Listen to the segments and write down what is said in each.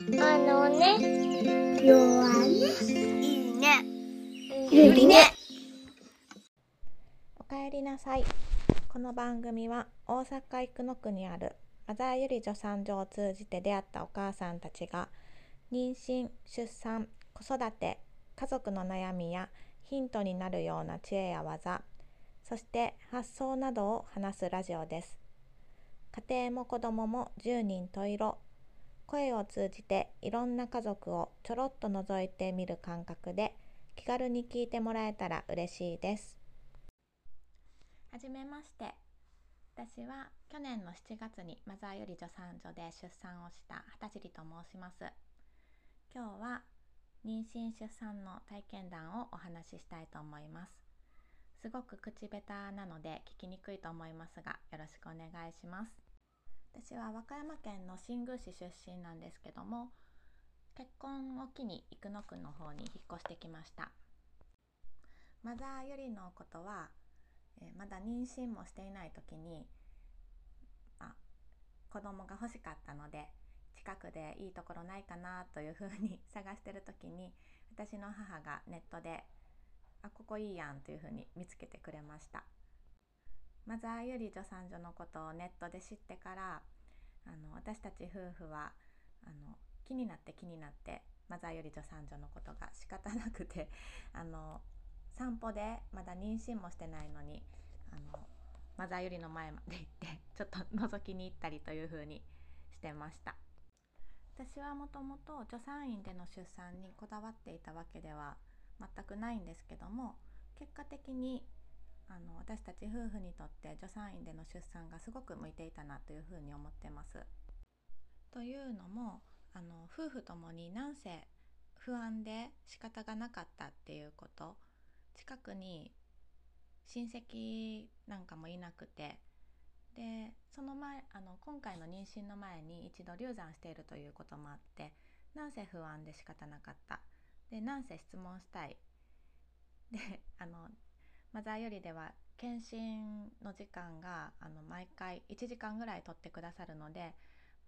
あのね、弱ね。いいね。ゆりね。おかえりなさい。この番組は大阪生野区にあるマザーゆり助産所を通じて出会ったお母さんたちが妊娠、出産、子育て、家族の悩みやヒントになるような知恵や技、そして発想などを話すラジオです。家庭も子供も十人十色。声を通じていろんな家族をちょろっと覗いてみる感覚で気軽に聞いてもらえたら嬉しいです。はじめまして。私は去年の7月にマザーより助産所で出産をした畑尻と申します。今日は妊娠出産の体験談をお話ししたいと思います。すごく口下手なので聞きにくいと思いますがよろしくお願いします。私は和歌山県の新宮市出身なんですけども結婚を機に生野区の方に引っ越してきました。マザーよりのことはえまだ妊娠もしていない時にあ子供が欲しかったので近くでいいところないかなというふうに 探してる時に私の母がネットで「あここいいやん」というふうに見つけてくれましたマザーより助産所のことをネットで知ってからあの私たち夫婦はあの気になって気になってマザーより助産所のことが仕方なくて あの散歩でまだ妊娠もしてないのにあのマザーよりの前まで行ってちょっと覗きに行ったりという風にしてました。私はもともと助産院での出産にこだわっていたわけでは全くないんですけども結果的にあの私たち夫婦にとって助産院での出産がすごく向いていたなというふうに思ってます。というのもあの夫婦ともになんせ不安で仕方がなかったっていうこと。近くに親戚なんかもいなくて。でその前あの今回の妊娠の前に一度流産しているということもあってなんせ不安で仕方なかった。でなんせ質問したい。であのマザーよりでは検診の時間があの毎回1時間ぐらい取ってくださるので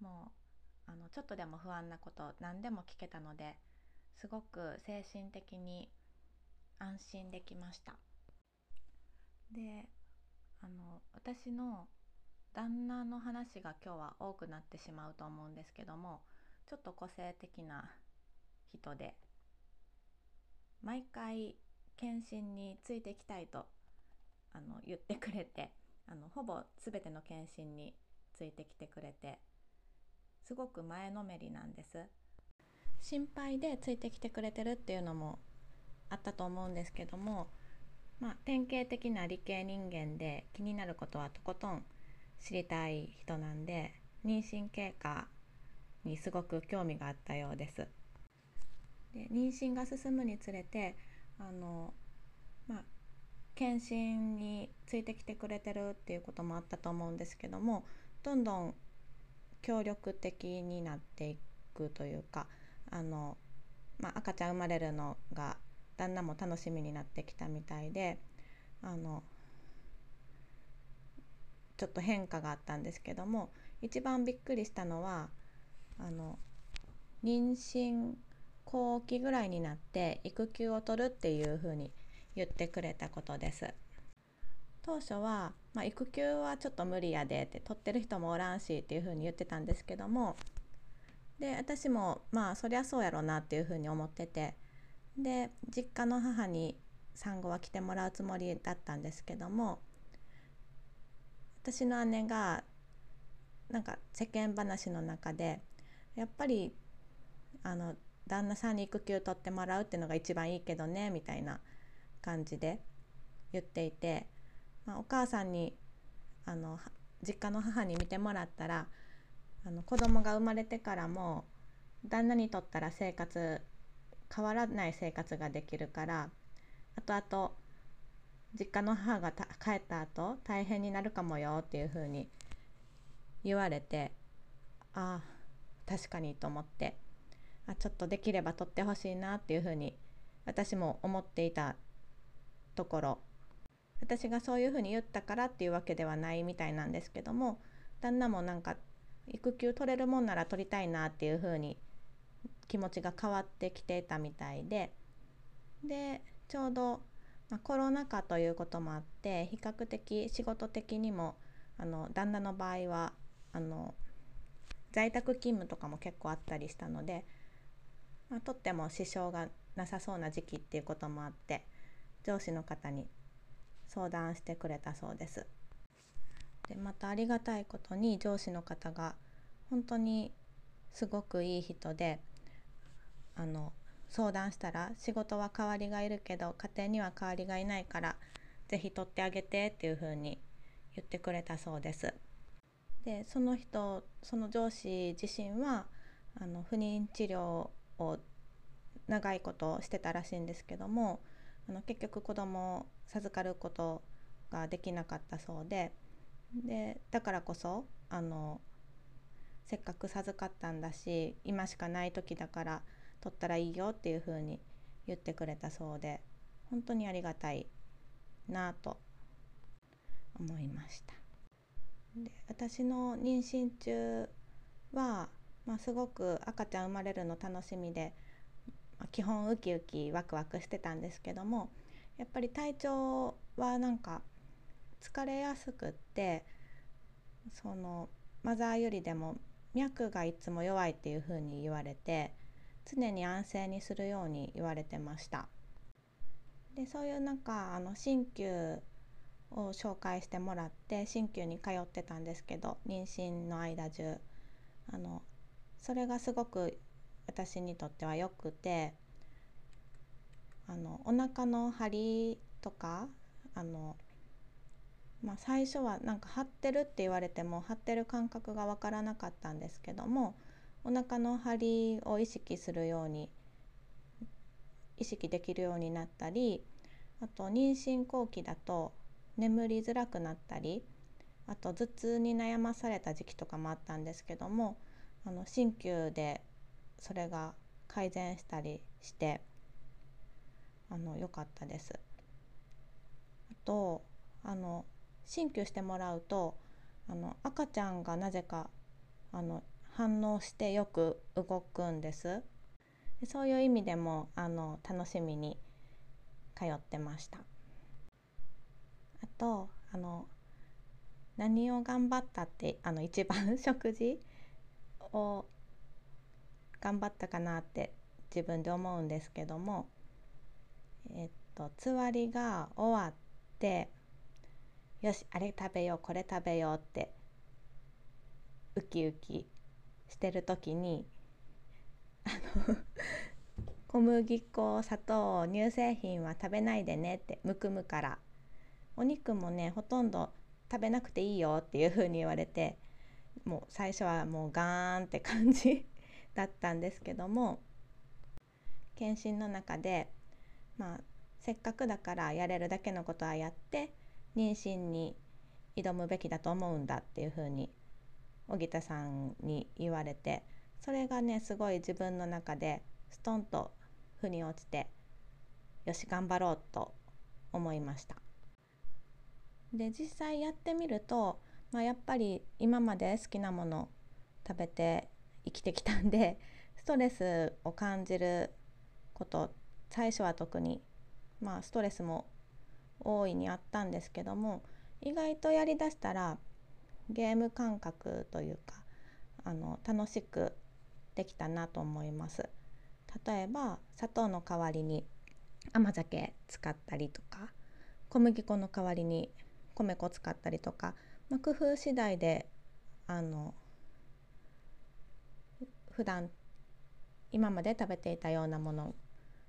もうあのちょっとでも不安なこと何でも聞けたのですごく精神的に安心できました。であの私の旦那の話が今日は多くなってしまうと思うんですけどもちょっと個性的な人で毎回検診についていきたいとあの言ってくれてあのほぼ全ての検診についてきてくれてすごく前のめりなんです心配でついてきてくれてるっていうのもあったと思うんですけども、まあ、典型的な理系人間で気になることはとことん知りたい人なんで妊娠経過にすごく興味があったようです。で妊娠が進むにつれてあのまあ検診についてきてくれてるっていうこともあったと思うんですけどもどんどん協力的になっていくというかあの、まあ、赤ちゃん生まれるのが旦那も楽しみになってきたみたいであのちょっと変化があったんですけども一番びっくりしたのはあの妊娠後期ぐらいになって育休を取るっていうふうに言ってくれたことです。当初は、まあ、育休はちょっと無理やでって取ってる人もおらんしっていうふうに言ってたんですけどもで私もまあそりゃそうやろうなっていうふうに思っててで実家の母に産後は来てもらうつもりだったんですけども私の姉がなんか世間話の中でやっぱりあの旦那さんに育休取ってもらうっていうのが一番いいけどねみたいな感じで言っていて、まあ、お母さんにあの実家の母に見てもらったらあの子供が生まれてからも旦那にとったら生活変わらない生活ができるからあとあと実家の母が帰った後大変になるかもよっていう風に言われてああ確かにと思ってあちょっとできれば取ってほしいなっていう風に私も思っていたところ。私がそういう風に言ったからっていうわけではないみたいなんですけども旦那もなんか育休取れるもんなら取りたいなっていう風に気持ちが変わってきてたみたいででちょうど、まあ、コロナ禍ということもあって比較的仕事的にもあの旦那の場合はあの在宅勤務とかも結構あったりしたので、まあ、とっても支障がなさそうな時期っていうこともあって上司の方に相談してくれたそうです。でまたありがたいことに上司の方が本当にすごくいい人であの相談したら仕事は代わりがいるけど家庭には代わりがいないから是非取ってあげてっていうふうに言ってくれたそうです。でその人その上司自身はあの不妊治療を長いことしてたらしいんですけどもあの結局子供を授かることができなかったそうででだからこそあのせっかく授かったんだし今しかない時だから取ったらいいよっていうふうに言ってくれたそうで本当にありがたいなと思いました。で私の妊娠中は、まあ、すごく赤ちゃん生まれるの楽しみで、まあ、基本ウキウキワクワクしてたんですけどもやっぱり体調はなんか疲れやすくってそのマザーよりでも脈がいつも弱いっていう風に言われて常に安静にするように言われてました。でそういう中あの鍼灸を紹介してもらって鍼灸に通ってたんですけど妊娠の間中あのそれがすごく私にとってはよくてあのお腹の張りとかあの、まあ、最初はなんか張ってるって言われても張ってる感覚が分からなかったんですけどもお腹の張りを意識するように意識できるようになったりあと妊娠後期だと眠りづらくなったりあと頭痛に悩まされた時期とかもあったんですけどもあの鍼灸でそれが改善したりしてあの良かったです。あとあの鍼灸してもらうとあの赤ちゃんがなぜかあの反応してよく動くんですそういう意味でもあの楽しみに通ってました。あとあの何を頑張ったってあの一番 食事を頑張ったかなって自分で思うんですけどもえっとつわりが終わってよしあれ食べようこれ食べようってウキウキしてる時にあの 小麦粉砂糖乳製品は食べないでねってむくむからお肉もねほとんど食べなくていいよっていう風に言われてもう最初はもうガーンって感じ だったんですけども検診の中でまあせっかくだからやれるだけのことはやって妊娠に挑むべきだと思うんだっていう風に荻田さんに言われてそれがねすごい自分の中でストンと腑に落ちてよし頑張ろうと思いました。で実際やってみると、まあ、やっぱり今まで好きなもの食べて生きてきたんで ストレスを感じること最初は特にまあストレスも大いにあったんですけども意外とやりだしたらゲーム感覚というかあの楽しくできたなと思います。例えば砂糖の代わりに甘酒使ったりとか小麦粉の代わりに米粉使ったりとか、まあ、工夫次第であの普段今まで食べていたようなもの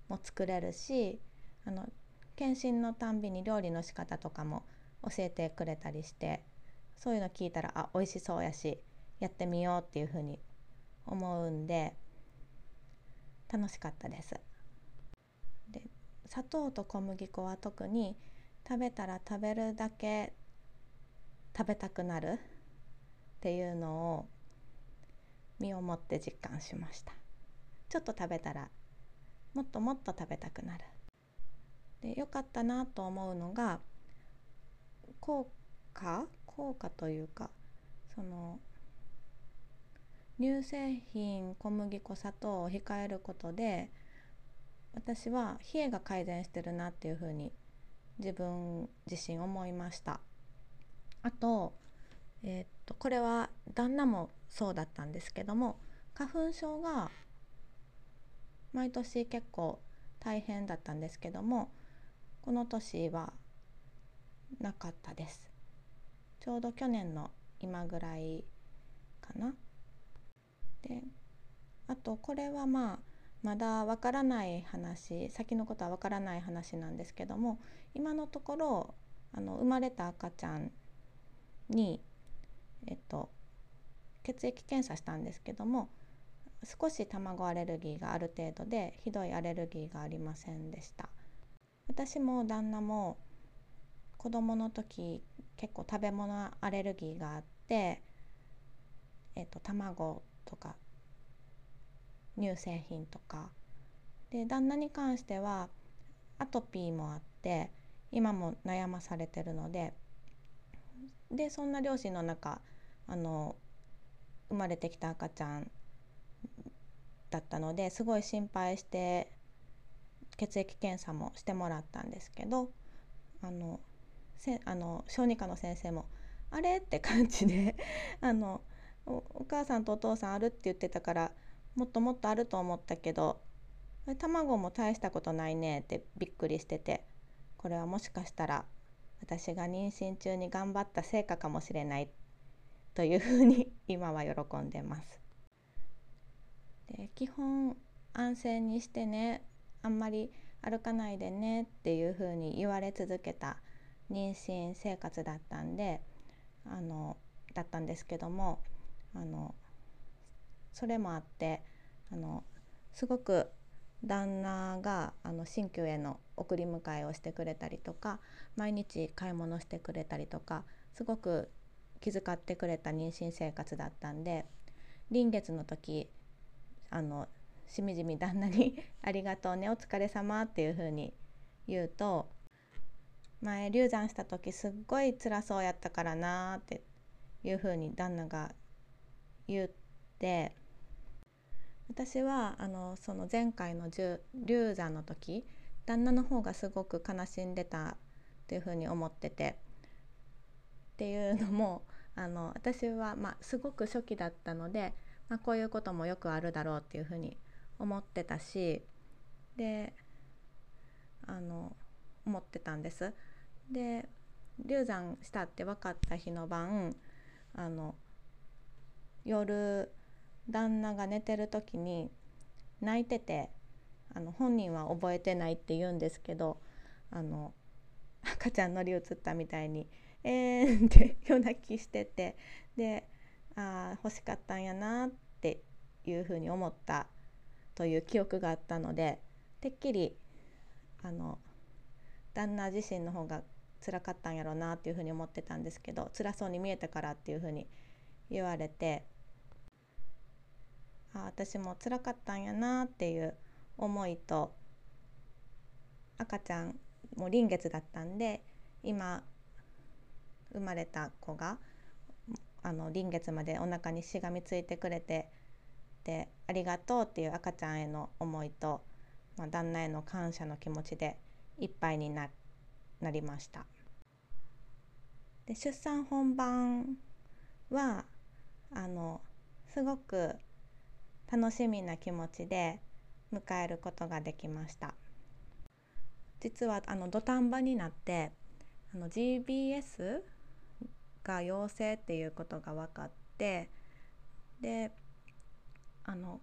も作れるしあの検診のたんびに料理の仕方とかも教えてくれたりしてそういうの聞いたらあ美味しそうやしやってみようっていうふうに思うんで楽しかったです。で砂糖と小麦粉は特に食べたら食べるだけ食べたくなるっていうのを身をもって実感しました。ちょっと食べたらもっともっと食べたくなる。で良かったなと思うのが効果効果というかその乳製品小麦粉砂糖を控えることで私は冷えが改善してるなっていうふうに自分自身思いました。あと,、えー、っとこれは旦那もそうだったんですけども花粉症が毎年結構大変だったんですけどもこの年はなかったです。ちょうど去年の今ぐらいかな。であとこれはまあまだわからない話先のことはわからない話なんですけども今のところあの生まれた赤ちゃんに、えっと、血液検査したんですけども少し卵アレルギーがある程度でひどいアレルギーがありませんでした。私も旦那も子供の時結構食べ物アレルギーがあって、えっと、卵とか乳製品とか。で旦那に関してはアトピーもあって今も悩まされてるのででそんな両親の中あの生まれてきた赤ちゃんだったのですごい心配して血液検査もしてもらったんですけどあのせあの小児科の先生も「あれ?」って感じで あのお母さんとお父さんあるって言ってたからもっともっとあると思ったけど卵も大したことないねってびっくりしててこれはもしかしたら私が妊娠中に頑張った成果かもしれないというふうに今は喜んでます。で基本安静にしてねあんまり歩かないでねっていうふうに言われ続けた妊娠生活だったんであのだったんですけどもあのそれもあってあのすごく旦那があの新居への送り迎えをしてくれたりとか毎日買い物してくれたりとかすごく気遣ってくれた妊娠生活だったんで臨月の時あのしみじみ旦那に「ありがとうねお疲れ様っていう風に言うと前流産した時すっごい辛そうやったからなっていう風に旦那が言って私はあのその前回の流産の時旦那の方がすごく悲しんでたっていう風に思っててっていうのもあの私は、まあ、すごく初期だったので、まあ、こういうこともよくあるだろうっていう風に思ってたしであの思ってたんです。で流産したって分かった日の晩あの夜旦那が寝てる時に泣いててあの本人は覚えてないって言うんですけどあの赤ちゃん乗り移ったみたいに「えーん」って夜泣きしててでああ欲しかったんやなっていうふうに思ったという記憶があったのでてっきりあの旦那自身の方が辛かったんやろうなっていうふうに思ってたんですけど辛そうに見えたからっていうふうに言われてあ私も辛かったんやなっていう思いと赤ちゃんも臨月だったんで今生まれた子があの臨月までお腹にしがみついてくれてでありがとうっていう赤ちゃんへの思いと、まあ、旦那への感謝の気持ちでいっぱいにななりました。で出産本番はあのすごく楽しみな気持ちで迎えることができました。実はあの土壇場になってあの GBS が陽性っていうことが分かってであの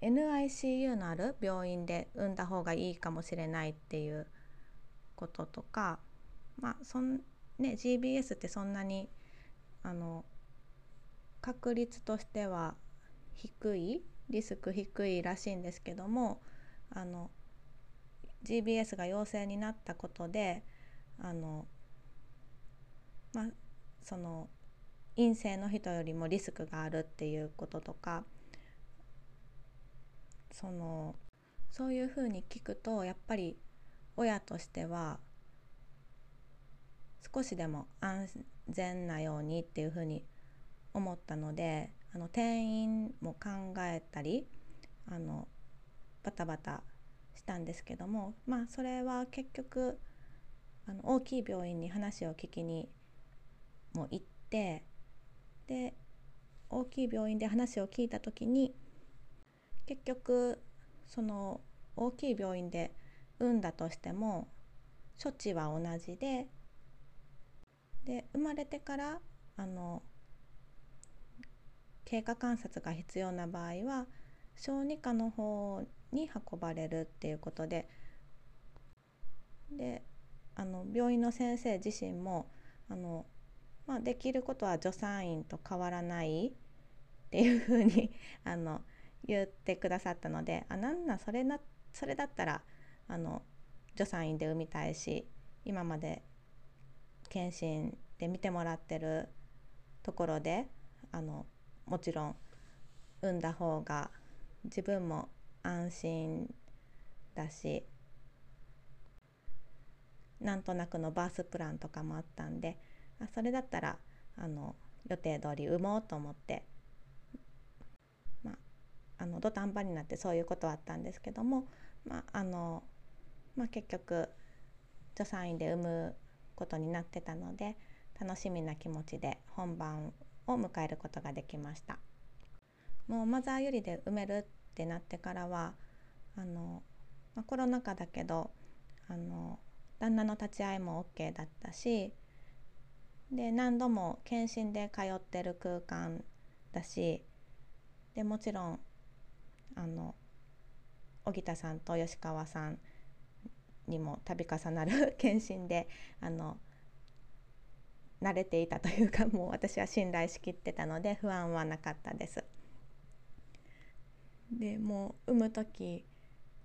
NICU のある病院で産んだ方がいいかもしれないっていうこととかまあそんね GBS ってそんなにあの確率としては低いリスク低いらしいんですけどもあの GBS が陽性になったことであのまあその陰性の人よりもリスクがあるっていうこととかそのそういうふうに聞くとやっぱり親としては少しでも安全なようにっていうふうに思ったのであの転院も考えたりあのバタバタしたんですけどもまあそれは結局あの大きい病院に話を聞きにも行ってで大きい病院で話を聞いた時に結局その大きい病院で産んだとしても処置は同じでで生まれてからあの経過観察が必要な場合は小児科の方に運ばれるっていうことでであの病院の先生自身もあの、まあ、できることは助産院と変わらないっていうふうに あの言ってくださったのであなんなそれなそれだったらあの助産院で産みたいし今まで検診で見てもらってるところであのもちろん産んだ方が自分も安心だしなんとなくのバースプランとかもあったんであそれだったらあの予定通り産もうと思って、まあ、あの土壇場になってそういうことはあったんですけども、まああのまあ、結局助産院で産むことになってたので楽しみな気持ちで本番を迎えることができました。もうマザーよりで産めるってなってからはあの、まあ、コロナ禍だけどあの旦那の立ち会いも OK だったしで何度も検診で通ってる空間だしでもちろんあの荻田さんと吉川さんにも度重なる 検診であの慣れていたというか もう私は信頼しきってたので不安はなかったです。でもう産む時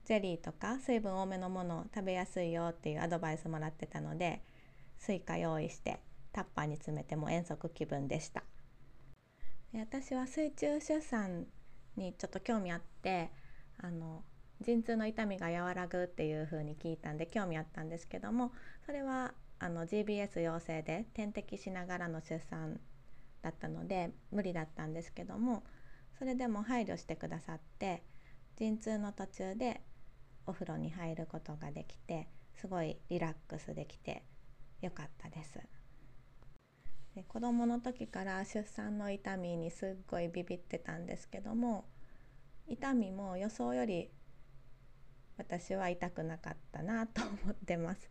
ゼリーとか水分多めのものを食べやすいよっていうアドバイスもらってたのでスイカ用意してタッパーに詰めても遠足気分でしたで私は水中出産にちょっと興味あってあの陣痛の痛みが和らぐっていう風に聞いたんで興味あったんですけどもそれはあの GBS 陽性で点滴しながらの出産だったので無理だったんですけどもそれでも配慮してくださって陣痛の途中でお風呂に入ることができてすごいリラックスできてよかったです。で子供の時から出産の痛みにすっごいビビってたんですけども痛みも予想より私は痛くなかったなと思ってます。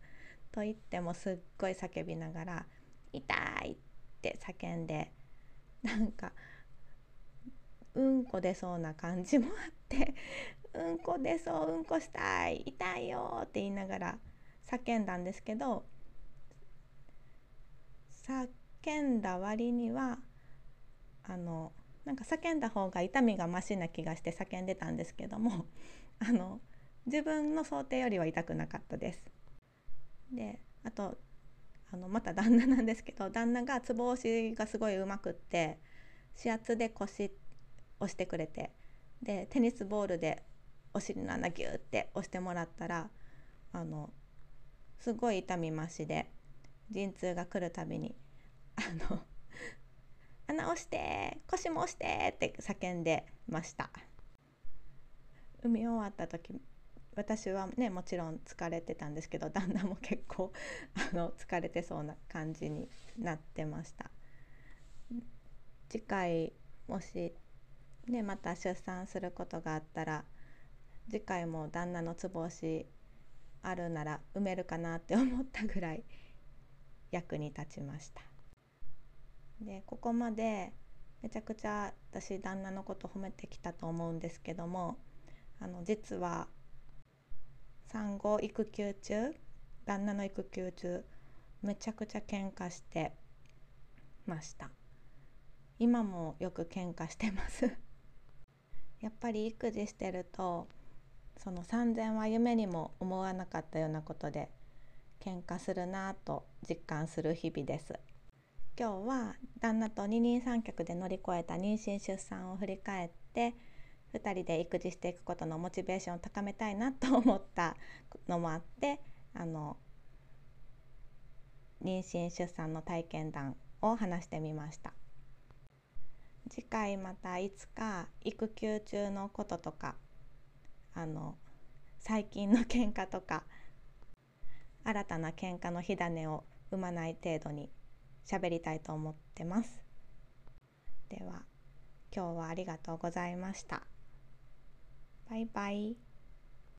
と言ってもすっごい叫びながら「痛い!」って叫んでなんかうんこ出そうな感じもあってうんこ出そううんこしたい痛いよって言いながら叫んだんですけど叫んだ割にはあのなんか叫んだ方が痛みがマシな気がして叫んでたんですけどもあの自分の想定よりは痛くなかったです。であとあのまた旦那なんですけど 旦那がつぼ押しがすごいうまくって指圧で腰押してくれてでテニスボールでお尻の穴ギューって押してもらったらあのすごい痛み増しで陣痛が来るたびに「あの 穴押して腰も押して!」って叫んでました産み終わった時私はねもちろん疲れてたんですけど旦那も結構 あの疲れてそうな感じになってました。次回もしねまた出産することがあったら次回も旦那のつぼ押しあるなら埋めるかなって思ったぐらい役に立ちました。でここまでめちゃくちゃ私旦那のこと褒めてきたと思うんですけどもあの実は産後育休中旦那の育休中めちゃくちゃ喧嘩してました。今もよく喧嘩してます。やっぱり育児してるとその産前は夢にも思わなかったようなことで喧嘩するなぁと実感する日々です。今日は旦那と二人三脚で乗り越えた妊娠出産を振り返って2人で育児していくことのモチベーションを高めたいなと思ったのもあってあの妊娠出産の体験談を話してみました。次回またいつか育休中のこととかあの最近の喧嘩とか新たな喧嘩の火種を生まない程度に喋りたいと思ってます。では今日はありがとうございました。バイバイ